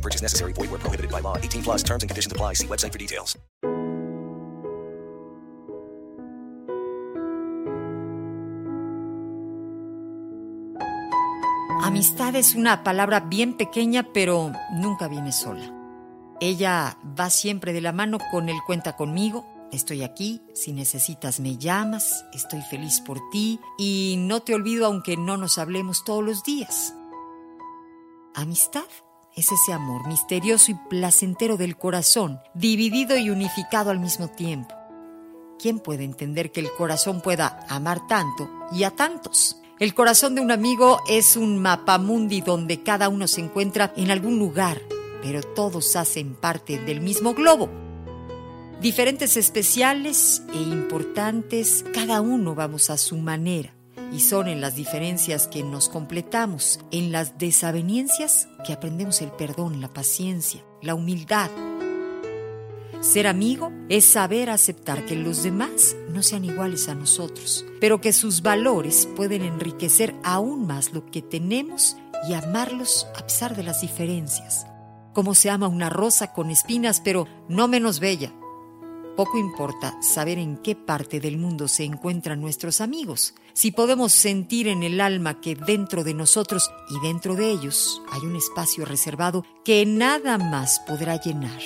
No purchase necessary. Void where prohibited by law. 18 plus terms and conditions apply. See website for details. Amistad es una palabra bien pequeña, pero nunca viene sola. Ella va siempre de la mano con el cuenta conmigo. Estoy aquí, si necesitas me llamas, estoy feliz por ti y no te olvido aunque no nos hablemos todos los días. Amistad es ese amor misterioso y placentero del corazón, dividido y unificado al mismo tiempo. ¿Quién puede entender que el corazón pueda amar tanto y a tantos? El corazón de un amigo es un mapamundi donde cada uno se encuentra en algún lugar, pero todos hacen parte del mismo globo. Diferentes especiales e importantes, cada uno vamos a su manera. Y son en las diferencias que nos completamos, en las desavenencias que aprendemos el perdón, la paciencia, la humildad. Ser amigo es saber aceptar que los demás no sean iguales a nosotros, pero que sus valores pueden enriquecer aún más lo que tenemos y amarlos a pesar de las diferencias. Como se ama una rosa con espinas, pero no menos bella. Poco importa saber en qué parte del mundo se encuentran nuestros amigos, si podemos sentir en el alma que dentro de nosotros y dentro de ellos hay un espacio reservado que nada más podrá llenar.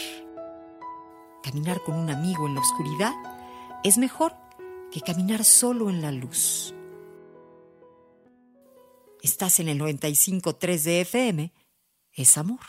Caminar con un amigo en la oscuridad es mejor que caminar solo en la luz. Estás en el 95.3 de FM, es amor.